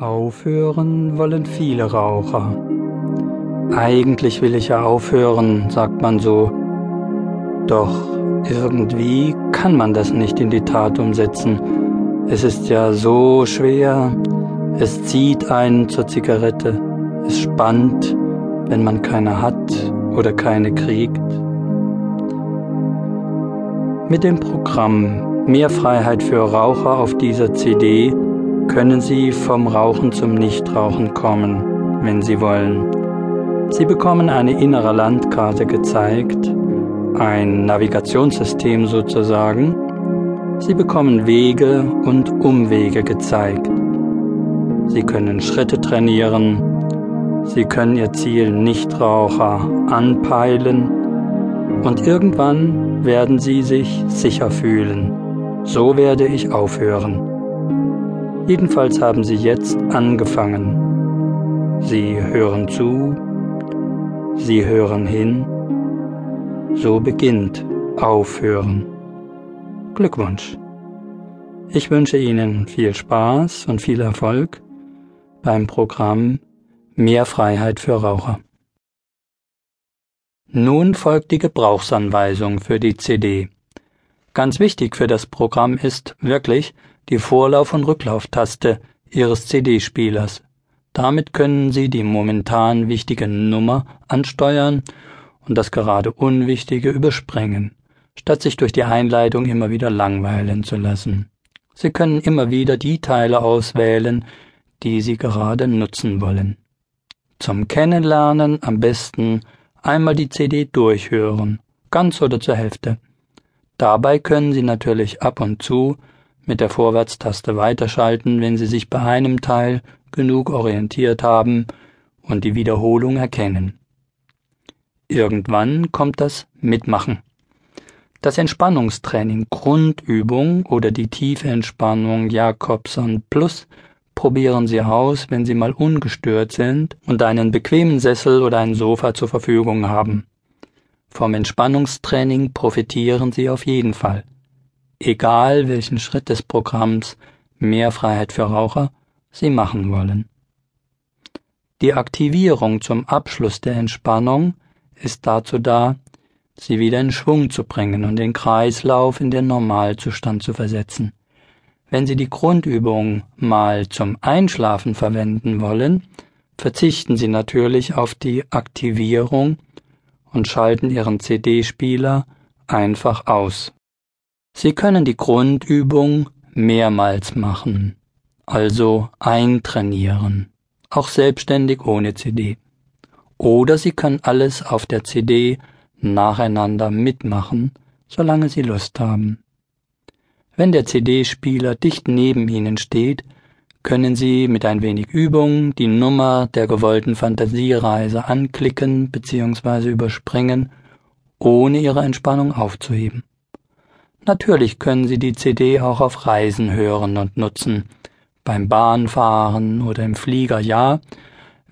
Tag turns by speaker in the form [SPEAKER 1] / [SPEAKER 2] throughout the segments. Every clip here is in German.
[SPEAKER 1] Aufhören wollen viele Raucher. Eigentlich will ich ja aufhören, sagt man so. Doch irgendwie kann man das nicht in die Tat umsetzen. Es ist ja so schwer. Es zieht einen zur Zigarette. Es spannt, wenn man keine hat oder keine kriegt. Mit dem Programm Mehr Freiheit für Raucher auf dieser CD können Sie vom Rauchen zum Nichtrauchen kommen, wenn Sie wollen. Sie bekommen eine innere Landkarte gezeigt, ein Navigationssystem sozusagen. Sie bekommen Wege und Umwege gezeigt. Sie können Schritte trainieren. Sie können Ihr Ziel Nichtraucher anpeilen. Und irgendwann werden Sie sich sicher fühlen. So werde ich aufhören. Jedenfalls haben sie jetzt angefangen. Sie hören zu, sie hören hin. So beginnt Aufhören. Glückwunsch. Ich wünsche Ihnen viel Spaß und viel Erfolg beim Programm Mehr Freiheit für Raucher. Nun folgt die Gebrauchsanweisung für die CD. Ganz wichtig für das Programm ist wirklich, die Vorlauf- und Rücklauftaste Ihres CD-Spielers. Damit können Sie die momentan wichtige Nummer ansteuern und das gerade Unwichtige überspringen, statt sich durch die Einleitung immer wieder langweilen zu lassen. Sie können immer wieder die Teile auswählen, die Sie gerade nutzen wollen. Zum Kennenlernen am besten einmal die CD durchhören, ganz oder zur Hälfte. Dabei können Sie natürlich ab und zu mit der Vorwärtstaste weiterschalten, wenn Sie sich bei einem Teil genug orientiert haben und die Wiederholung erkennen. Irgendwann kommt das Mitmachen. Das Entspannungstraining Grundübung oder die tiefe Entspannung Jakobson Plus probieren Sie aus, wenn Sie mal ungestört sind und einen bequemen Sessel oder ein Sofa zur Verfügung haben. Vom Entspannungstraining profitieren Sie auf jeden Fall egal welchen Schritt des Programms Mehr Freiheit für Raucher Sie machen wollen. Die Aktivierung zum Abschluss der Entspannung ist dazu da, Sie wieder in Schwung zu bringen und den Kreislauf in den Normalzustand zu versetzen. Wenn Sie die Grundübung mal zum Einschlafen verwenden wollen, verzichten Sie natürlich auf die Aktivierung und schalten Ihren CD-Spieler einfach aus. Sie können die Grundübung mehrmals machen, also eintrainieren, auch selbstständig ohne CD. Oder Sie können alles auf der CD nacheinander mitmachen, solange Sie Lust haben. Wenn der CD-Spieler dicht neben Ihnen steht, können Sie mit ein wenig Übung die Nummer der gewollten Fantasiereise anklicken bzw. überspringen, ohne Ihre Entspannung aufzuheben. Natürlich können Sie die CD auch auf Reisen hören und nutzen. Beim Bahnfahren oder im Flieger ja.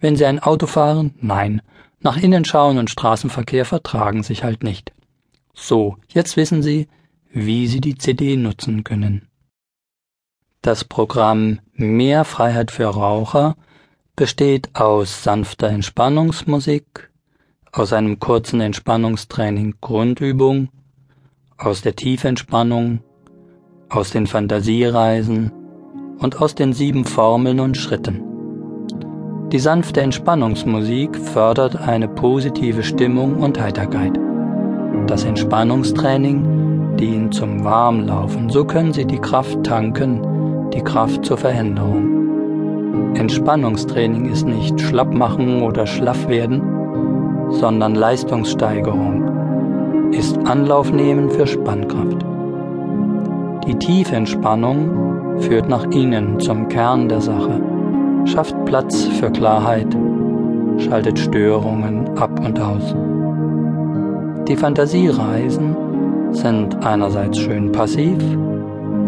[SPEAKER 1] Wenn Sie ein Auto fahren, nein. Nach innen schauen und Straßenverkehr vertragen sich halt nicht. So, jetzt wissen Sie, wie Sie die CD nutzen können. Das Programm Mehr Freiheit für Raucher besteht aus sanfter Entspannungsmusik, aus einem kurzen Entspannungstraining Grundübung aus der Tiefentspannung, aus den Fantasiereisen und aus den sieben Formeln und Schritten. Die sanfte Entspannungsmusik fördert eine positive Stimmung und Heiterkeit. Das Entspannungstraining dient zum Warmlaufen, so können Sie die Kraft tanken, die Kraft zur Veränderung. Entspannungstraining ist nicht schlapp machen oder schlaff werden, sondern Leistungssteigerung ist Anlauf nehmen für Spannkraft. Die Tiefentspannung führt nach innen zum Kern der Sache, schafft Platz für Klarheit, schaltet Störungen ab und aus. Die Fantasiereisen sind einerseits schön passiv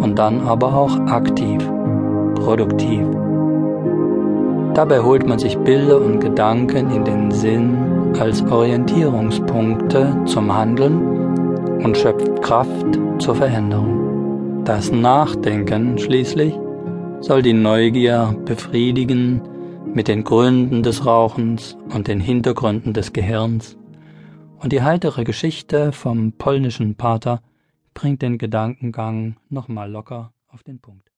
[SPEAKER 1] und dann aber auch aktiv, produktiv. Dabei holt man sich Bilder und Gedanken in den Sinn als Orientierungspunkte zum Handeln und schöpft Kraft zur Veränderung. Das Nachdenken schließlich soll die Neugier befriedigen mit den Gründen des Rauchens und den Hintergründen des Gehirns, und die heitere Geschichte vom polnischen Pater bringt den Gedankengang nochmal locker auf den Punkt.